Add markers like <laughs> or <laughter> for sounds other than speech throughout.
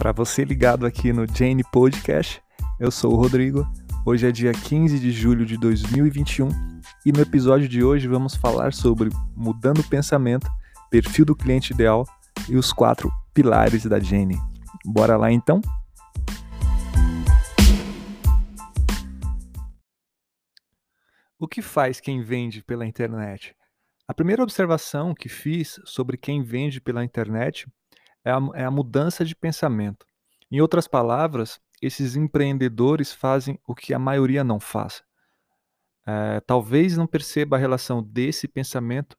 Para você ligado aqui no Jane Podcast, eu sou o Rodrigo. Hoje é dia 15 de julho de 2021 e no episódio de hoje vamos falar sobre mudando o pensamento, perfil do cliente ideal e os quatro pilares da Jane. Bora lá então? O que faz quem vende pela internet? A primeira observação que fiz sobre quem vende pela internet é a, é a mudança de pensamento. Em outras palavras, esses empreendedores fazem o que a maioria não faz. É, talvez não perceba a relação desse pensamento,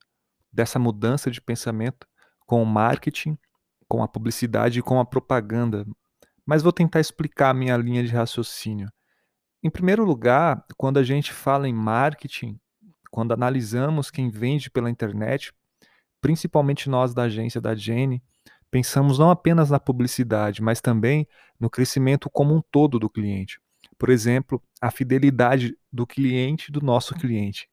dessa mudança de pensamento, com o marketing, com a publicidade e com a propaganda. Mas vou tentar explicar a minha linha de raciocínio. Em primeiro lugar, quando a gente fala em marketing, quando analisamos quem vende pela internet, principalmente nós da agência da Jenny, pensamos não apenas na publicidade, mas também no crescimento como um todo do cliente. Por exemplo, a fidelidade do cliente do nosso cliente.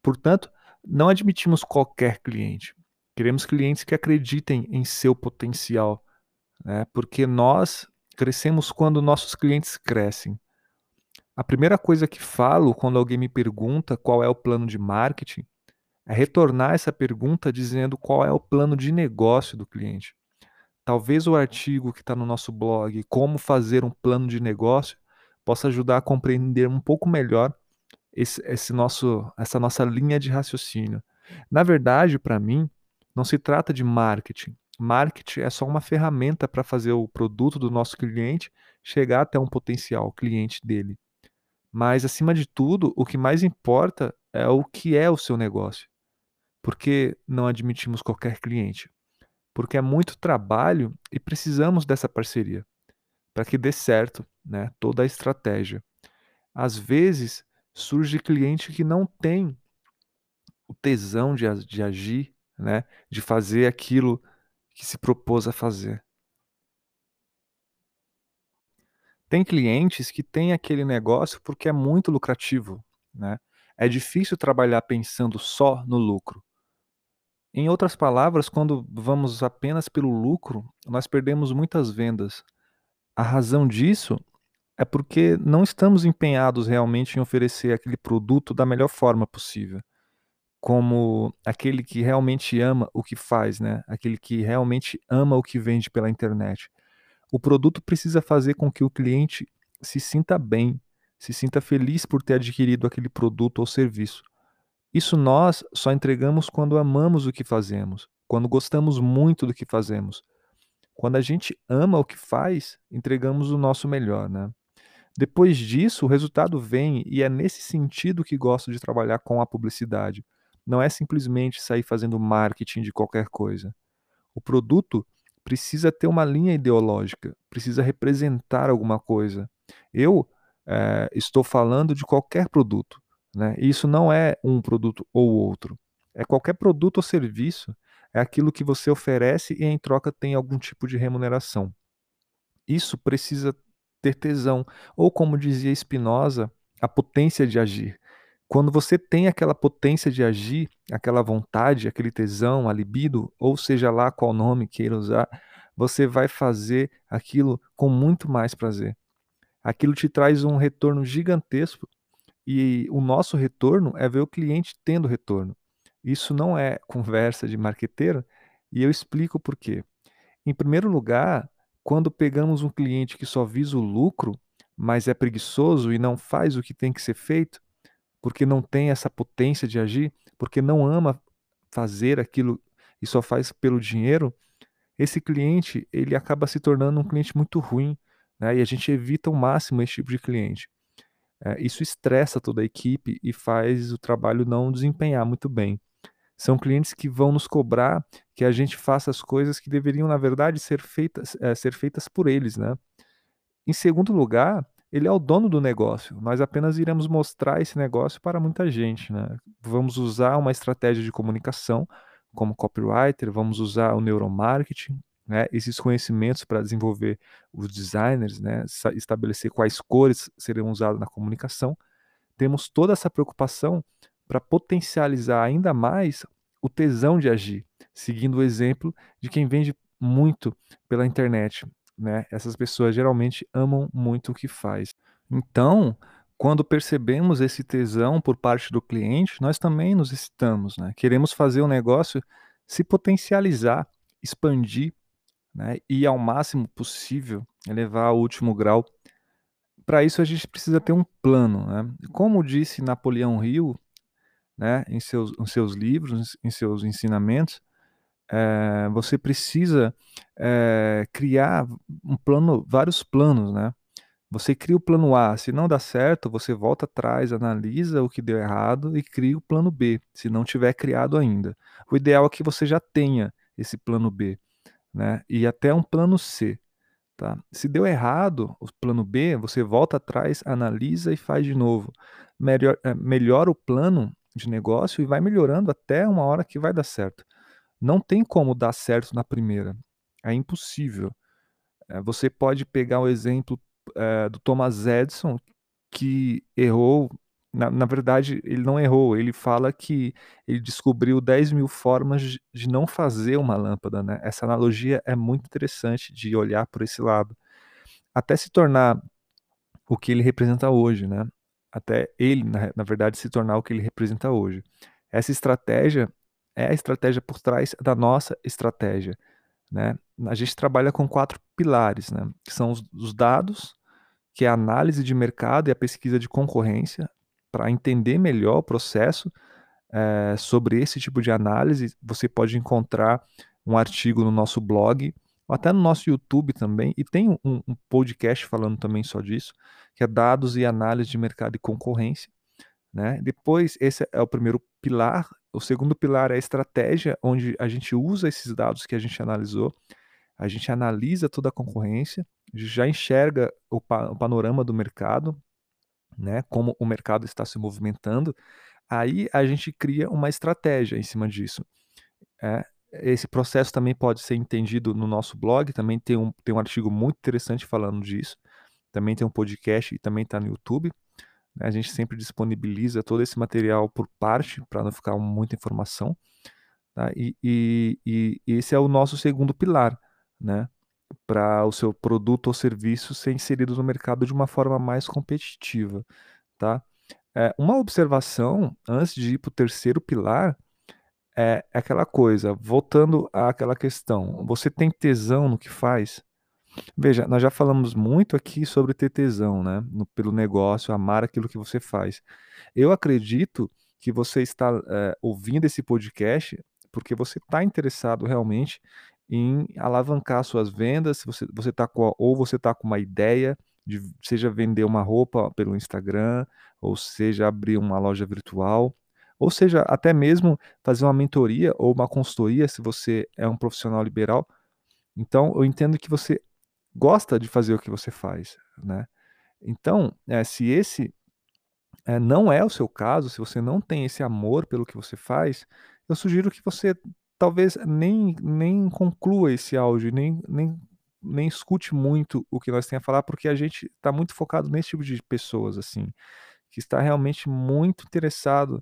Portanto, não admitimos qualquer cliente. Queremos clientes que acreditem em seu potencial, né? porque nós crescemos quando nossos clientes crescem. A primeira coisa que falo quando alguém me pergunta qual é o plano de marketing é retornar essa pergunta dizendo qual é o plano de negócio do cliente. Talvez o artigo que está no nosso blog, Como Fazer um Plano de Negócio, possa ajudar a compreender um pouco melhor esse, esse nosso, essa nossa linha de raciocínio. Na verdade, para mim, não se trata de marketing. Marketing é só uma ferramenta para fazer o produto do nosso cliente chegar até um potencial cliente dele. Mas, acima de tudo, o que mais importa é o que é o seu negócio. Porque não admitimos qualquer cliente. Porque é muito trabalho e precisamos dessa parceria para que dê certo né, toda a estratégia. Às vezes, surge cliente que não tem o tesão de, de agir, né, de fazer aquilo que se propôs a fazer. Tem clientes que têm aquele negócio porque é muito lucrativo, né? É difícil trabalhar pensando só no lucro. Em outras palavras, quando vamos apenas pelo lucro, nós perdemos muitas vendas. A razão disso é porque não estamos empenhados realmente em oferecer aquele produto da melhor forma possível. Como aquele que realmente ama o que faz, né? Aquele que realmente ama o que vende pela internet. O produto precisa fazer com que o cliente se sinta bem, se sinta feliz por ter adquirido aquele produto ou serviço. Isso nós só entregamos quando amamos o que fazemos, quando gostamos muito do que fazemos. Quando a gente ama o que faz, entregamos o nosso melhor, né? Depois disso, o resultado vem e é nesse sentido que gosto de trabalhar com a publicidade. Não é simplesmente sair fazendo marketing de qualquer coisa. O produto precisa ter uma linha ideológica, precisa representar alguma coisa. Eu é, estou falando de qualquer produto, né? E isso não é um produto ou outro. É qualquer produto ou serviço, é aquilo que você oferece e em troca tem algum tipo de remuneração. Isso precisa ter tesão, ou como dizia Spinoza, a potência de agir. Quando você tem aquela potência de agir, aquela vontade, aquele tesão, a libido, ou seja lá qual nome queira usar, você vai fazer aquilo com muito mais prazer. Aquilo te traz um retorno gigantesco e o nosso retorno é ver o cliente tendo retorno. Isso não é <laughs> conversa de marqueteiro e eu explico por quê. Em primeiro lugar, quando pegamos um cliente que só visa o lucro, mas é preguiçoso e não faz o que tem que ser feito, porque não tem essa potência de agir, porque não ama fazer aquilo e só faz pelo dinheiro, esse cliente ele acaba se tornando um cliente muito ruim, né? E a gente evita ao máximo esse tipo de cliente. É, isso estressa toda a equipe e faz o trabalho não desempenhar muito bem. São clientes que vão nos cobrar que a gente faça as coisas que deveriam, na verdade, ser feitas, é, ser feitas por eles, né? Em segundo lugar, ele é o dono do negócio. Nós apenas iremos mostrar esse negócio para muita gente. Né? Vamos usar uma estratégia de comunicação como copywriter, vamos usar o neuromarketing, né? esses conhecimentos para desenvolver os designers, né? estabelecer quais cores serão usadas na comunicação. Temos toda essa preocupação para potencializar ainda mais o tesão de agir, seguindo o exemplo de quem vende muito pela internet né? Essas pessoas geralmente amam muito o que faz. Então, quando percebemos esse tesão por parte do cliente, nós também nos excitamos, né? Queremos fazer o negócio se potencializar, expandir, né? E ao máximo possível elevar ao último grau. Para isso a gente precisa ter um plano, né? Como disse Napoleão Hill, né? Em seus, em seus livros, em seus ensinamentos, é, você precisa é, criar um plano, vários planos, né? Você cria o plano A, se não dá certo, você volta atrás, analisa o que deu errado e cria o plano B, se não tiver criado ainda. O ideal é que você já tenha esse plano B, né? E até um plano C, tá? Se deu errado o plano B, você volta atrás, analisa e faz de novo. Melhor, é, melhora o plano de negócio e vai melhorando até uma hora que vai dar certo. Não tem como dar certo na primeira. É impossível. É, você pode pegar o exemplo é, do Thomas Edison, que errou. Na, na, verdade, ele não errou, ele fala que ele descobriu 10 mil formas de, não fazer uma lâmpada. Né? Essa analogia é muito interessante de olhar por esse lado. Até se tornar o que ele representa hoje, né? Até ele, na, na verdade, se tornar o que ele representa hoje. Essa estratégia é a estratégia por trás da nossa estratégia. Né? A gente trabalha com quatro pilares, né? que são os, os dados, que é a análise de mercado e a pesquisa de concorrência, para entender melhor o processo é, sobre esse tipo de análise. Você pode encontrar um artigo no nosso blog, ou até no nosso YouTube também, e tem um, um podcast falando também só disso, que é dados e análise de mercado e concorrência. Né? Depois, esse é o primeiro pilar. O segundo pilar é a estratégia, onde a gente usa esses dados que a gente analisou, a gente analisa toda a concorrência, já enxerga o, pa o panorama do mercado, né? como o mercado está se movimentando. Aí a gente cria uma estratégia em cima disso. É, esse processo também pode ser entendido no nosso blog, também tem um, tem um artigo muito interessante falando disso, também tem um podcast e também está no YouTube. Né, a gente sempre disponibiliza todo esse material por parte, para não ficar muita informação. Tá? E, e, e, esse é o nosso segundo pilar, né? Para o seu produto ou serviço ser inserido no mercado de uma forma mais competitiva. Tá? É, uma observação, antes de ir para o terceiro pilar, é aquela coisa, voltando àquela questão, você tem tesão no que faz? Veja, nós já falamos muito aqui sobre ter tesão, né? No, pelo negócio, amar aquilo que você faz. Eu acredito que você está é, ouvindo esse podcast porque você está interessado realmente em alavancar suas vendas, você, você tá com, ou você está com uma ideia de seja vender uma roupa pelo Instagram, ou seja abrir uma loja virtual, ou seja até mesmo fazer uma mentoria ou uma consultoria se você é um profissional liberal. Então eu entendo que você gosta de fazer o que você faz, né? Então, é, se esse é, não é o seu caso, se você não tem esse amor pelo que você faz, eu sugiro que você talvez nem, nem conclua esse áudio, nem, nem, nem escute muito o que nós temos a falar, porque a gente está muito focado nesse tipo de pessoas, assim, que está realmente muito interessado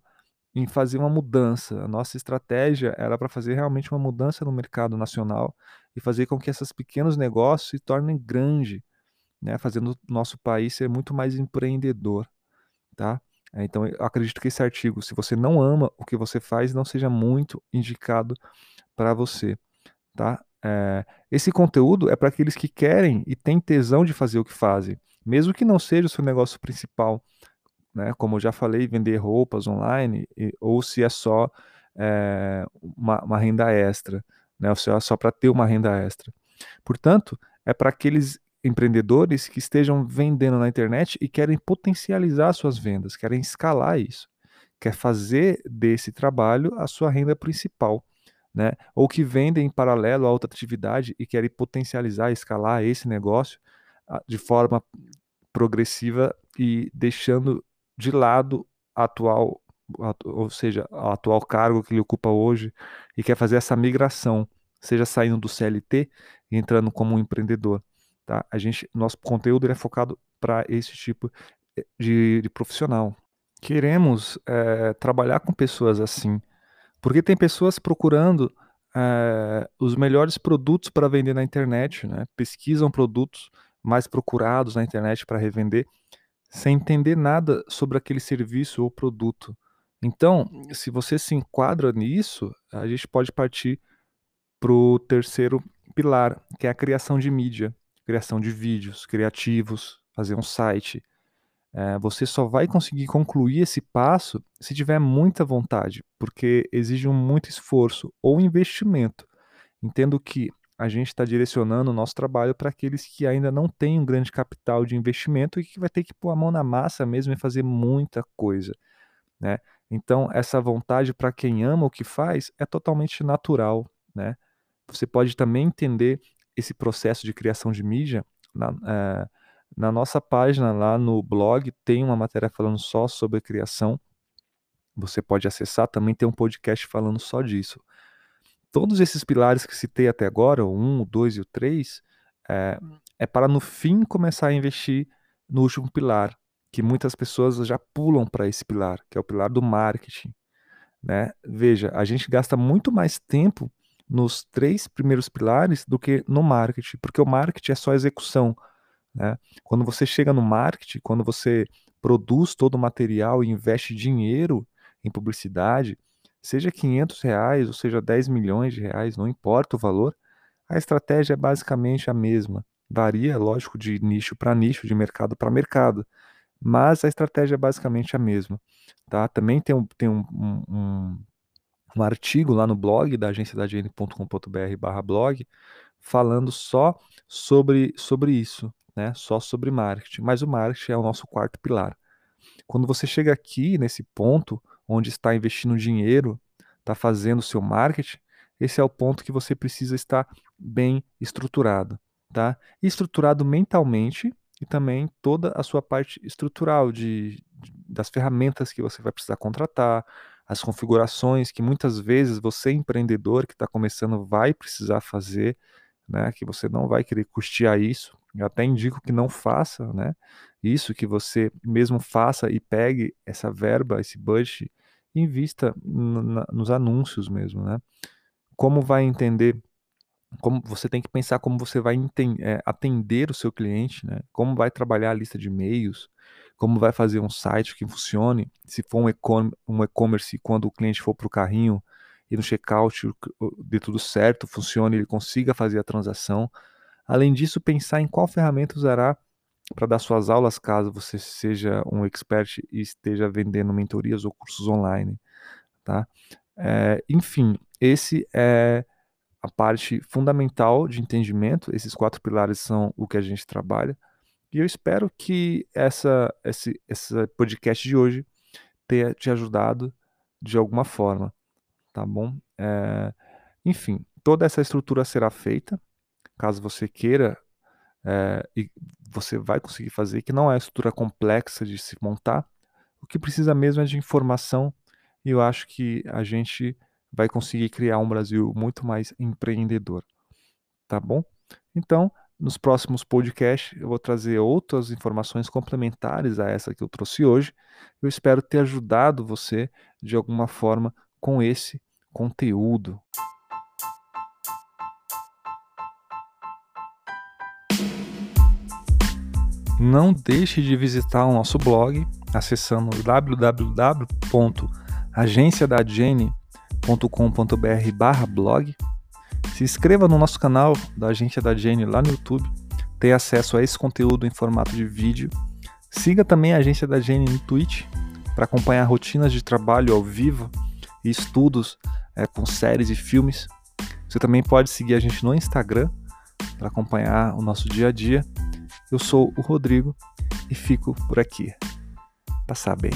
em fazer uma mudança. A nossa estratégia era para fazer realmente uma mudança no mercado nacional e fazer com que esses pequenos negócios se tornem grandes, né, fazendo o nosso país ser muito mais empreendedor, tá? É, então, eu acredito que esse artigo, se você não ama o que você faz, não seja muito indicado para você, tá? É, esse conteúdo é para aqueles que querem e têm tesão de fazer o que fazem, mesmo que não seja o seu negócio principal, né? Como eu já falei, vender roupas online, e, ou se é só é, uma, uma, renda extra, né? Ou se é só para ter uma renda extra. Portanto, é para aqueles empreendedores que estejam vendendo na internet e querem potencializar suas vendas, querem escalar isso, quer fazer desse trabalho a sua renda principal, né? Ou que vendem em paralelo a outra atividade e querem potencializar, escalar esse negócio ah, de forma progressiva e deixando de lado a atual, ou seja, o atual cargo que ele ocupa hoje e quer fazer essa migração, seja saindo do CLT e entrando como um empreendedor. Tá? A gente, nosso conteúdo é focado para esse tipo eh, de, de profissional. Queremos é, trabalhar com pessoas assim, porque tem pessoas procurando é, os melhores produtos para vender na internet, né? pesquisam produtos mais procurados na internet para revender, sem entender nada sobre aquele serviço ou produto. Então, se você se enquadra nisso, a gente pode partir para o terceiro pilar, que é a criação de mídia, criação de vídeos criativos, fazer um site. É, você só vai conseguir concluir esse passo se tiver muita vontade, porque exige muito esforço ou investimento. Entendo que a gente está direcionando o nosso trabalho para aqueles que ainda não têm um grande capital de investimento e que vai ter que pôr a mão na massa mesmo e fazer muita coisa. Né? Então, essa vontade para quem ama o que faz é totalmente natural. Né? Você pode também entender esse processo de criação de mídia na, é, na nossa página lá no blog, tem uma matéria falando só sobre criação. Você pode acessar, também tem um podcast falando só disso. Todos esses pilares que citei até agora, o 1, o 2 e o 3, é, é para no fim começar a investir no último pilar, que muitas pessoas já pulam para esse pilar, que é o pilar do marketing. Né? Veja, a gente gasta muito mais tempo nos três primeiros pilares do que no marketing, porque o marketing é só execução. Né? Quando você chega no marketing, quando você produz todo o material e investe dinheiro em publicidade, seja 500 reais ou seja 10 milhões de reais, não importa o valor, a estratégia é basicamente a mesma. Varia, lógico, de nicho para nicho, de mercado para mercado, mas a estratégia é basicamente a mesma. Tá? Também tem um, tem um, um, um artigo lá no blog da agência da barra blog falando só sobre, sobre isso, né? só sobre marketing. Mas o marketing é o nosso quarto pilar. Quando você chega aqui nesse ponto onde está investindo dinheiro, está fazendo o seu marketing, esse é o ponto que você precisa estar bem estruturado, tá? estruturado mentalmente e também toda a sua parte estrutural de, de, das ferramentas que você vai precisar contratar, as configurações que muitas vezes você empreendedor que está começando vai precisar fazer, né? Que você não vai querer custear isso. Eu até indico que não faça, né? Isso que você mesmo faça e pegue essa verba, esse budget, invista nos anúncios mesmo, né? Como vai entender como você tem que pensar como você vai é, atender o seu cliente, né? Como vai trabalhar a lista de e-mails, como vai fazer um site que funcione, se for um e-commerce, quando o cliente for para o carrinho e no checkout dê tudo certo, funcione, ele consiga fazer a transação. Além disso, pensar em qual ferramenta usará para dar suas aulas caso você seja um expert e esteja vendendo mentorias ou cursos online, tá? É, enfim, esse é a parte fundamental de entendimento. Esses quatro pilares são o que a gente trabalha. E eu espero que essa, esse, esse podcast de hoje tenha te ajudado de alguma forma, tá bom? É, enfim, toda essa estrutura será feita, caso você queira, é, e você vai conseguir fazer, que não é estrutura complexa de se montar. O que precisa mesmo é de informação, e eu acho que a gente vai conseguir criar um Brasil muito mais empreendedor. Tá bom? Então, nos próximos podcasts eu vou trazer outras informações complementares a essa que eu trouxe hoje. Eu espero ter ajudado você de alguma forma com esse conteúdo. Não deixe de visitar o nosso blog acessando www.agenciadajene.com barra blog Se inscreva no nosso canal da Agência da Jenny lá no YouTube, ter acesso a esse conteúdo em formato de vídeo. Siga também a Agência da Jenny no Twitch para acompanhar rotinas de trabalho ao vivo e estudos é, com séries e filmes. Você também pode seguir a gente no Instagram para acompanhar o nosso dia a dia. Eu sou o Rodrigo e fico por aqui. Passar bem.